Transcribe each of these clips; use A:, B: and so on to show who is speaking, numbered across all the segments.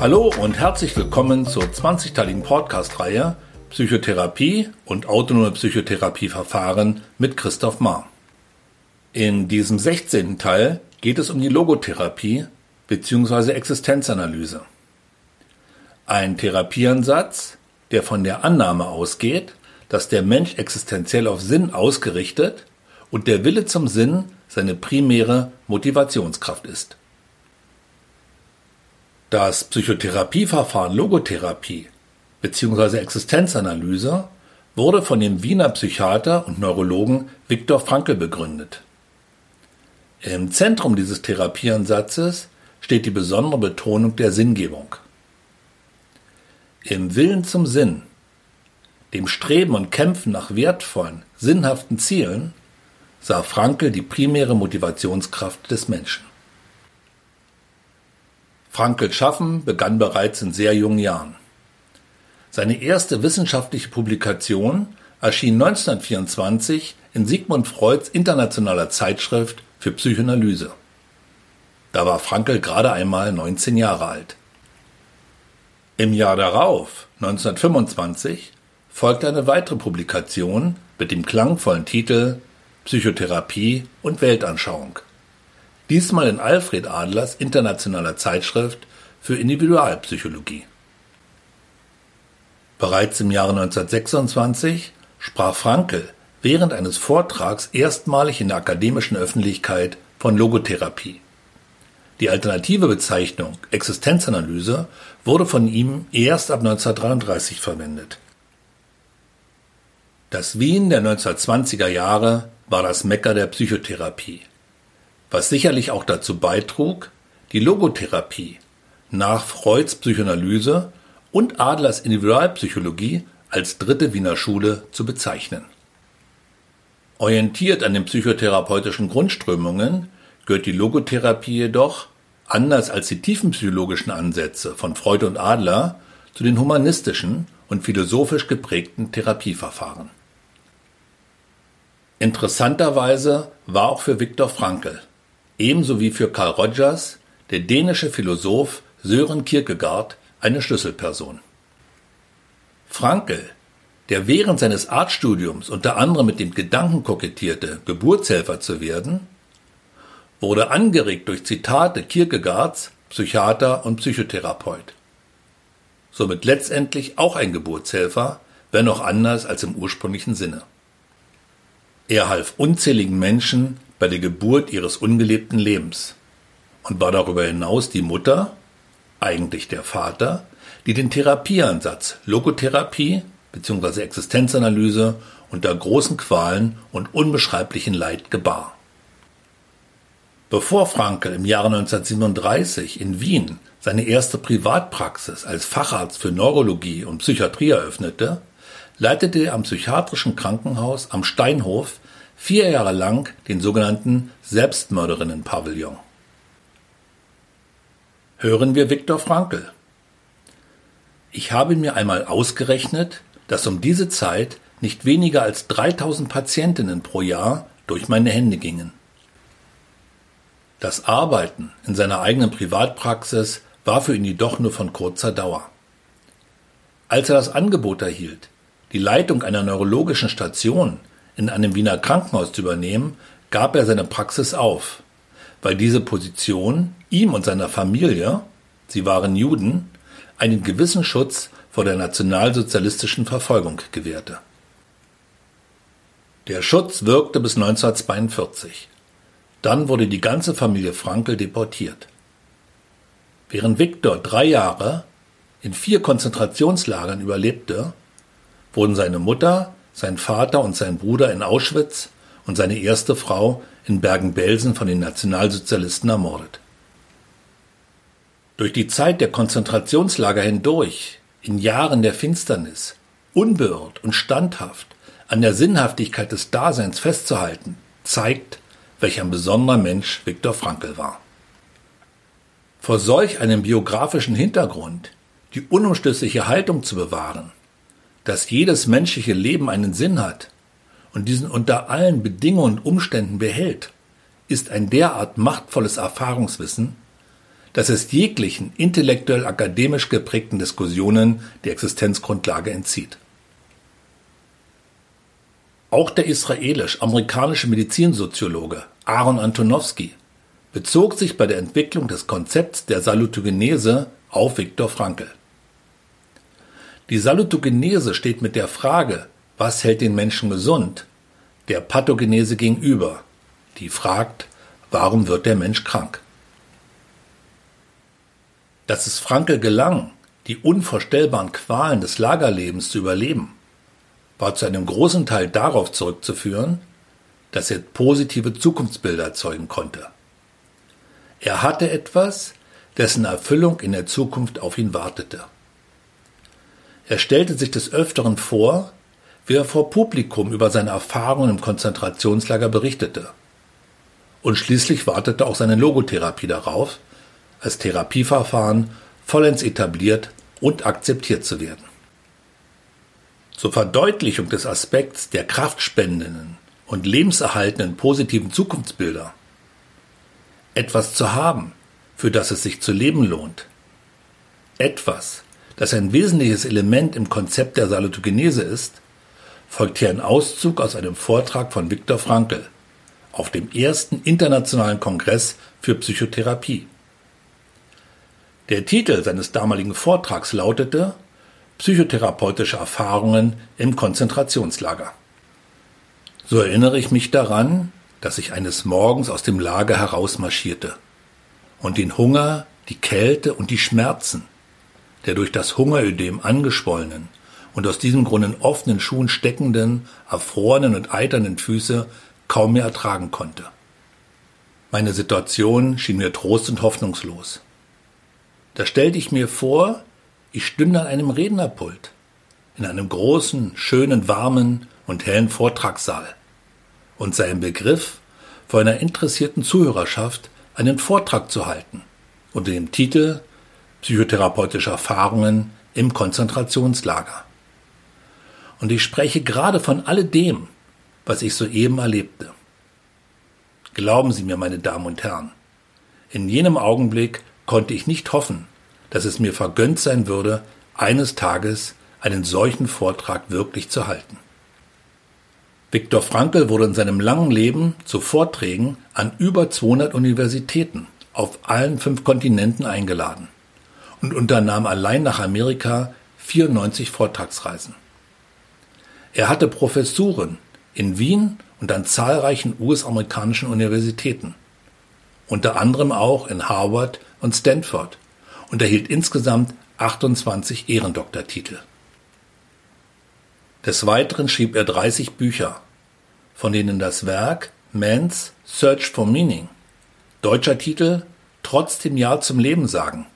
A: Hallo und herzlich willkommen zur 20-teiligen Podcast-Reihe Psychotherapie und autonome Psychotherapieverfahren mit Christoph Mahr. In diesem 16. Teil geht es um die Logotherapie bzw. Existenzanalyse. Ein Therapieansatz, der von der Annahme ausgeht, dass der Mensch existenziell auf Sinn ausgerichtet und der Wille zum Sinn seine primäre Motivationskraft ist. Das Psychotherapieverfahren Logotherapie bzw. Existenzanalyse wurde von dem Wiener Psychiater und Neurologen Viktor Frankl begründet. Im Zentrum dieses Therapieansatzes steht die besondere Betonung der Sinngebung. Im Willen zum Sinn, dem Streben und Kämpfen nach wertvollen, sinnhaften Zielen, sah Frankl die primäre Motivationskraft des Menschen. Frankls Schaffen begann bereits in sehr jungen Jahren. Seine erste wissenschaftliche Publikation erschien 1924 in Sigmund Freuds internationaler Zeitschrift für Psychoanalyse. Da war Frankl gerade einmal 19 Jahre alt. Im Jahr darauf, 1925, folgte eine weitere Publikation mit dem klangvollen Titel Psychotherapie und Weltanschauung diesmal in Alfred Adlers internationaler Zeitschrift für Individualpsychologie. Bereits im Jahre 1926 sprach Frankl während eines Vortrags erstmalig in der akademischen Öffentlichkeit von Logotherapie. Die alternative Bezeichnung Existenzanalyse wurde von ihm erst ab 1933 verwendet. Das Wien der 1920er Jahre war das Mekka der Psychotherapie was sicherlich auch dazu beitrug, die Logotherapie nach Freuds Psychoanalyse und Adlers Individualpsychologie als dritte Wiener Schule zu bezeichnen. Orientiert an den psychotherapeutischen Grundströmungen gehört die Logotherapie jedoch, anders als die tiefenpsychologischen Ansätze von Freud und Adler, zu den humanistischen und philosophisch geprägten Therapieverfahren. Interessanterweise war auch für Viktor Frankl ebenso wie für Carl Rogers der dänische Philosoph Sören Kierkegaard eine Schlüsselperson. Frankl, der während seines Arztstudiums unter anderem mit dem Gedanken kokettierte, Geburtshelfer zu werden, wurde angeregt durch Zitate Kierkegaards, Psychiater und Psychotherapeut. Somit letztendlich auch ein Geburtshelfer, wenn auch anders als im ursprünglichen Sinne. Er half unzähligen Menschen bei der Geburt ihres ungelebten Lebens und war darüber hinaus die Mutter, eigentlich der Vater, die den Therapieansatz Logotherapie bzw. Existenzanalyse unter großen Qualen und unbeschreiblichen Leid gebar. Bevor Frankel im Jahre 1937 in Wien seine erste Privatpraxis als Facharzt für Neurologie und Psychiatrie eröffnete, leitete er am psychiatrischen Krankenhaus am Steinhof vier Jahre lang den sogenannten Selbstmörderinnen-Pavillon. Hören wir Viktor Frankl. Ich habe mir einmal ausgerechnet, dass um diese Zeit nicht weniger als 3000 Patientinnen pro Jahr durch meine Hände gingen. Das Arbeiten in seiner eigenen Privatpraxis war für ihn jedoch nur von kurzer Dauer. Als er das Angebot erhielt, die Leitung einer neurologischen Station in einem Wiener Krankenhaus zu übernehmen, gab er seine Praxis auf, weil diese Position ihm und seiner Familie, sie waren Juden, einen gewissen Schutz vor der nationalsozialistischen Verfolgung gewährte. Der Schutz wirkte bis 1942. Dann wurde die ganze Familie Frankel deportiert. Während Viktor drei Jahre in vier Konzentrationslagern überlebte, wurden seine Mutter, sein Vater und sein Bruder in Auschwitz und seine erste Frau in Bergen-Belsen von den Nationalsozialisten ermordet. Durch die Zeit der Konzentrationslager hindurch, in Jahren der Finsternis, unbeirrt und standhaft an der Sinnhaftigkeit des Daseins festzuhalten, zeigt, welch ein besonderer Mensch Viktor Frankl war. Vor solch einem biografischen Hintergrund die unumstößliche Haltung zu bewahren, dass jedes menschliche Leben einen Sinn hat und diesen unter allen Bedingungen und Umständen behält, ist ein derart machtvolles Erfahrungswissen, dass es jeglichen intellektuell akademisch geprägten Diskussionen die Existenzgrundlage entzieht. Auch der israelisch-amerikanische Medizinsoziologe Aaron Antonowski bezog sich bei der Entwicklung des Konzepts der Salutogenese auf Viktor Frankl. Die Salutogenese steht mit der Frage, was hält den Menschen gesund, der Pathogenese gegenüber, die fragt, warum wird der Mensch krank? Dass es Frankl gelang, die unvorstellbaren Qualen des Lagerlebens zu überleben, war zu einem großen Teil darauf zurückzuführen, dass er positive Zukunftsbilder erzeugen konnte. Er hatte etwas, dessen Erfüllung in der Zukunft auf ihn wartete. Er stellte sich des Öfteren vor, wie er vor Publikum über seine Erfahrungen im Konzentrationslager berichtete. Und schließlich wartete auch seine Logotherapie darauf, als Therapieverfahren vollends etabliert und akzeptiert zu werden. Zur Verdeutlichung des Aspekts der kraftspendenden und lebenserhaltenden positiven Zukunftsbilder etwas zu haben, für das es sich zu leben lohnt, etwas, das ein wesentliches Element im Konzept der Salutogenese ist, folgt hier ein Auszug aus einem Vortrag von Viktor Frankl auf dem ersten internationalen Kongress für Psychotherapie. Der Titel seines damaligen Vortrags lautete Psychotherapeutische Erfahrungen im Konzentrationslager. So erinnere ich mich daran, dass ich eines Morgens aus dem Lager herausmarschierte und den Hunger, die Kälte und die Schmerzen der durch das Hungerödem angeschwollenen und aus diesem Grund in offenen Schuhen steckenden, erfrorenen und eiternden Füße kaum mehr ertragen konnte. Meine Situation schien mir trost und hoffnungslos. Da stellte ich mir vor, ich stünde an einem Rednerpult, in einem großen, schönen, warmen und hellen Vortragssaal und sei im Begriff, vor einer interessierten Zuhörerschaft einen Vortrag zu halten unter dem Titel Psychotherapeutische Erfahrungen im Konzentrationslager. Und ich spreche gerade von alledem, was ich soeben erlebte. Glauben Sie mir, meine Damen und Herren, in jenem Augenblick konnte ich nicht hoffen, dass es mir vergönnt sein würde, eines Tages einen solchen Vortrag wirklich zu halten. Viktor Frankl wurde in seinem langen Leben zu Vorträgen an über 200 Universitäten auf allen fünf Kontinenten eingeladen und unternahm allein nach Amerika 94 Vortragsreisen. Er hatte Professuren in Wien und an zahlreichen US-amerikanischen Universitäten, unter anderem auch in Harvard und Stanford und erhielt insgesamt 28 Ehrendoktortitel. Des Weiteren schrieb er 30 Bücher, von denen das Werk Man's Search for Meaning, deutscher Titel Trotzdem Ja zum Leben sagen,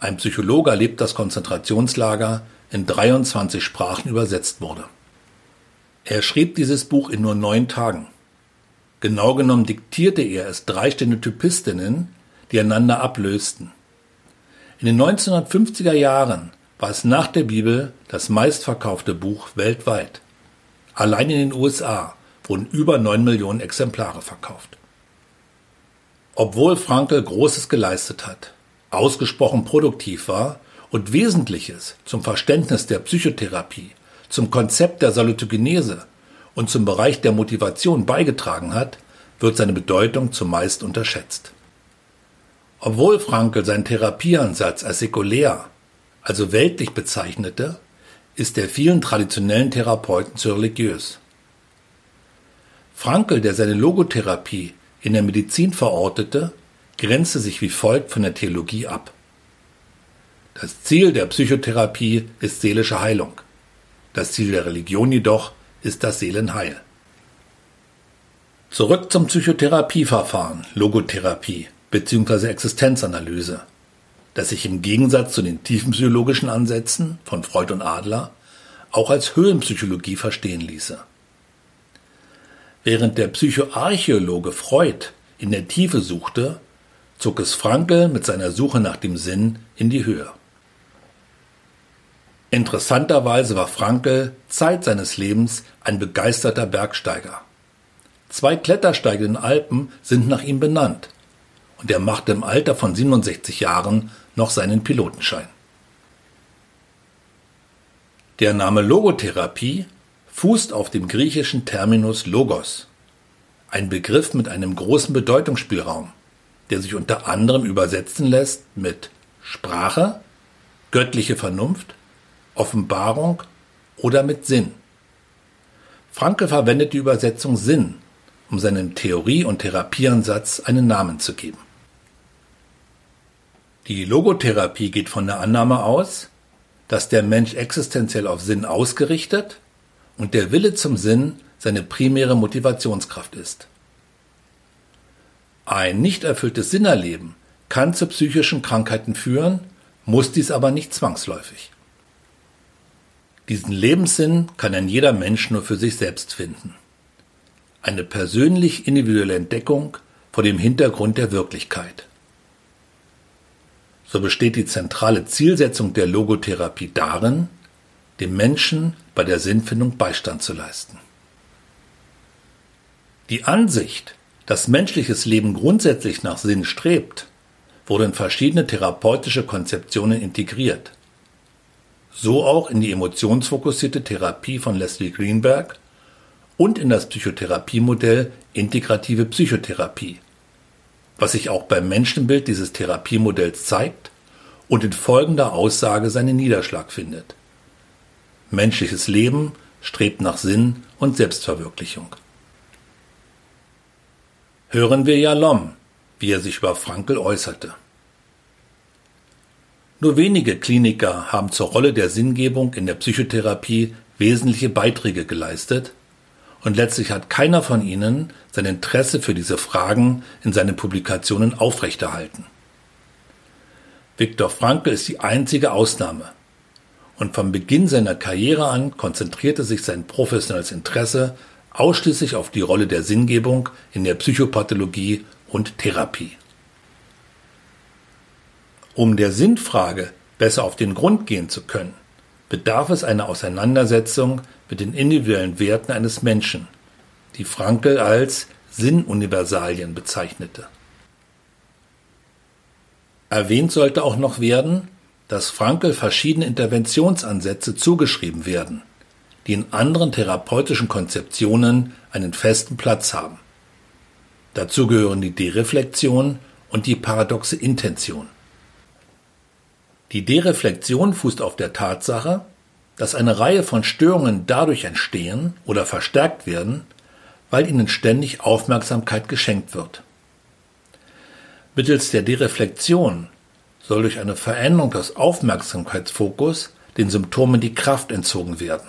A: ein Psychologe erlebt das Konzentrationslager in 23 Sprachen übersetzt wurde. Er schrieb dieses Buch in nur neun Tagen. Genau genommen diktierte er es drei Stenotypistinnen, die einander ablösten. In den 1950er Jahren war es nach der Bibel das meistverkaufte Buch weltweit. Allein in den USA wurden über neun Millionen Exemplare verkauft. Obwohl Frankl Großes geleistet hat, ausgesprochen produktiv war und Wesentliches zum Verständnis der Psychotherapie, zum Konzept der Salutogenese und zum Bereich der Motivation beigetragen hat, wird seine Bedeutung zumeist unterschätzt. Obwohl Frankl seinen Therapieansatz als säkulär, also weltlich bezeichnete, ist er vielen traditionellen Therapeuten zu religiös. Frankl, der seine Logotherapie in der Medizin verortete, grenzte sich wie folgt von der Theologie ab. Das Ziel der Psychotherapie ist seelische Heilung. Das Ziel der Religion jedoch ist das Seelenheil. Zurück zum Psychotherapieverfahren, Logotherapie bzw. Existenzanalyse, das sich im Gegensatz zu den tiefenpsychologischen Ansätzen von Freud und Adler auch als Höhlenpsychologie verstehen ließe. Während der Psychoarchäologe Freud in der Tiefe suchte, zog es Frankl mit seiner Suche nach dem Sinn in die Höhe. Interessanterweise war Frankl Zeit seines Lebens ein begeisterter Bergsteiger. Zwei Klettersteige in den Alpen sind nach ihm benannt und er machte im Alter von 67 Jahren noch seinen Pilotenschein. Der Name Logotherapie fußt auf dem griechischen Terminus Logos, ein Begriff mit einem großen Bedeutungsspielraum, der sich unter anderem übersetzen lässt mit Sprache, göttliche Vernunft, Offenbarung oder mit Sinn. Franke verwendet die Übersetzung Sinn, um seinem Theorie- und Therapieansatz einen Namen zu geben. Die Logotherapie geht von der Annahme aus, dass der Mensch existenziell auf Sinn ausgerichtet und der Wille zum Sinn seine primäre Motivationskraft ist. Ein nicht erfülltes Sinnerleben kann zu psychischen Krankheiten führen, muss dies aber nicht zwangsläufig. Diesen Lebenssinn kann ein jeder Mensch nur für sich selbst finden. Eine persönlich individuelle Entdeckung vor dem Hintergrund der Wirklichkeit so besteht die zentrale Zielsetzung der Logotherapie darin, dem Menschen bei der Sinnfindung Beistand zu leisten. Die Ansicht, dass menschliches Leben grundsätzlich nach Sinn strebt, wurde in verschiedene therapeutische Konzeptionen integriert. So auch in die emotionsfokussierte Therapie von Leslie Greenberg und in das Psychotherapiemodell Integrative Psychotherapie was sich auch beim Menschenbild dieses Therapiemodells zeigt und in folgender Aussage seinen Niederschlag findet. Menschliches Leben strebt nach Sinn und Selbstverwirklichung. Hören wir Jalom, wie er sich über Frankel äußerte. Nur wenige Kliniker haben zur Rolle der Sinngebung in der Psychotherapie wesentliche Beiträge geleistet, und letztlich hat keiner von ihnen sein Interesse für diese Fragen in seinen Publikationen aufrechterhalten. Viktor Frankl ist die einzige Ausnahme. Und vom Beginn seiner Karriere an konzentrierte sich sein professionelles Interesse ausschließlich auf die Rolle der Sinngebung in der Psychopathologie und Therapie. Um der Sinnfrage besser auf den Grund gehen zu können, bedarf es einer Auseinandersetzung mit den individuellen Werten eines Menschen, die Frankel als Sinnuniversalien bezeichnete. Erwähnt sollte auch noch werden, dass Frankel verschiedene Interventionsansätze zugeschrieben werden, die in anderen therapeutischen Konzeptionen einen festen Platz haben. Dazu gehören die Dereflexion und die paradoxe Intention. Die Dereflexion fußt auf der Tatsache, dass eine Reihe von Störungen dadurch entstehen oder verstärkt werden, weil ihnen ständig Aufmerksamkeit geschenkt wird. Mittels der Dereflexion soll durch eine Veränderung des Aufmerksamkeitsfokus den Symptomen die Kraft entzogen werden.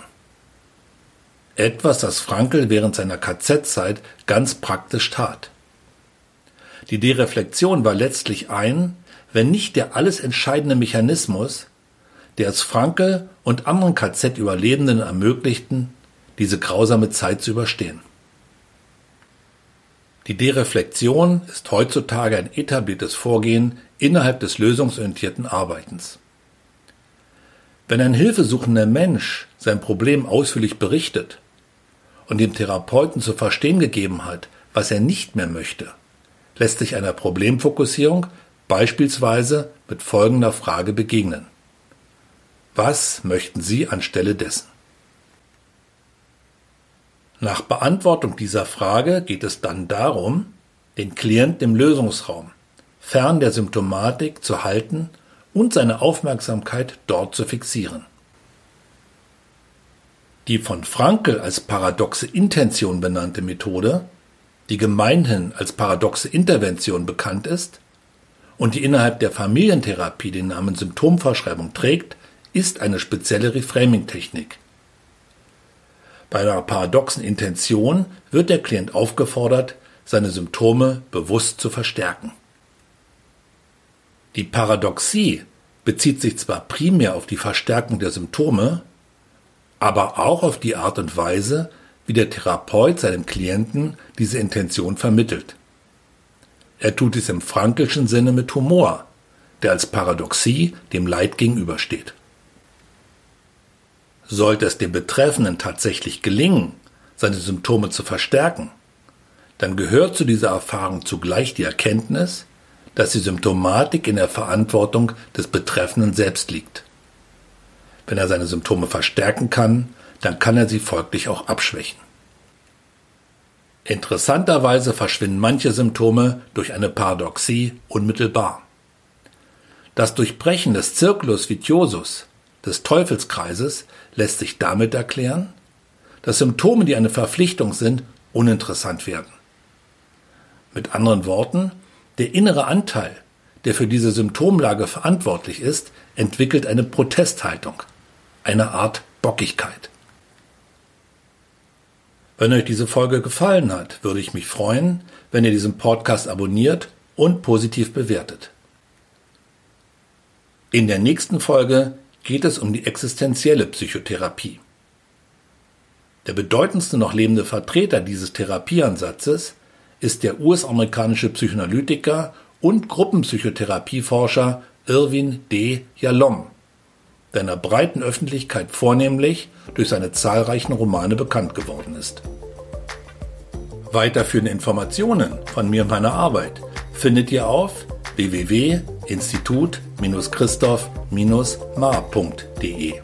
A: Etwas, das Frankel während seiner KZ-Zeit ganz praktisch tat. Die Dereflexion war letztlich ein, wenn nicht der alles entscheidende Mechanismus, der es Franke und anderen KZ-Überlebenden ermöglichten, diese grausame Zeit zu überstehen. Die Dereflexion ist heutzutage ein etabliertes Vorgehen innerhalb des lösungsorientierten Arbeitens. Wenn ein hilfesuchender Mensch sein Problem ausführlich berichtet und dem Therapeuten zu verstehen gegeben hat, was er nicht mehr möchte, lässt sich einer Problemfokussierung beispielsweise mit folgender Frage begegnen. Was möchten Sie anstelle dessen? Nach Beantwortung dieser Frage geht es dann darum, den Klienten im Lösungsraum, fern der Symptomatik zu halten und seine Aufmerksamkeit dort zu fixieren. Die von Frankel als paradoxe Intention benannte Methode, die gemeinhin als paradoxe Intervention bekannt ist und die innerhalb der Familientherapie den Namen Symptomverschreibung trägt, ist eine spezielle Reframing-Technik. Bei einer paradoxen Intention wird der Klient aufgefordert, seine Symptome bewusst zu verstärken. Die Paradoxie bezieht sich zwar primär auf die Verstärkung der Symptome, aber auch auf die Art und Weise, wie der Therapeut seinem Klienten diese Intention vermittelt. Er tut dies im frankelschen Sinne mit Humor, der als Paradoxie dem Leid gegenübersteht. Sollte es dem Betreffenden tatsächlich gelingen, seine Symptome zu verstärken, dann gehört zu dieser Erfahrung zugleich die Erkenntnis, dass die Symptomatik in der Verantwortung des Betreffenden selbst liegt. Wenn er seine Symptome verstärken kann, dann kann er sie folglich auch abschwächen. Interessanterweise verschwinden manche Symptome durch eine Paradoxie unmittelbar. Das Durchbrechen des Circulus vitiosus, des Teufelskreises, lässt sich damit erklären, dass Symptome, die eine Verpflichtung sind, uninteressant werden. Mit anderen Worten, der innere Anteil, der für diese Symptomlage verantwortlich ist, entwickelt eine Protesthaltung, eine Art Bockigkeit. Wenn euch diese Folge gefallen hat, würde ich mich freuen, wenn ihr diesen Podcast abonniert und positiv bewertet. In der nächsten Folge geht es um die existenzielle Psychotherapie. Der bedeutendste noch lebende Vertreter dieses Therapieansatzes ist der US-amerikanische Psychoanalytiker und Gruppenpsychotherapieforscher Irwin D. Yalom, der in der breiten Öffentlichkeit vornehmlich durch seine zahlreichen Romane bekannt geworden ist. Weiterführende Informationen von mir und meiner Arbeit findet ihr auf www.institut-christoph-mar.de.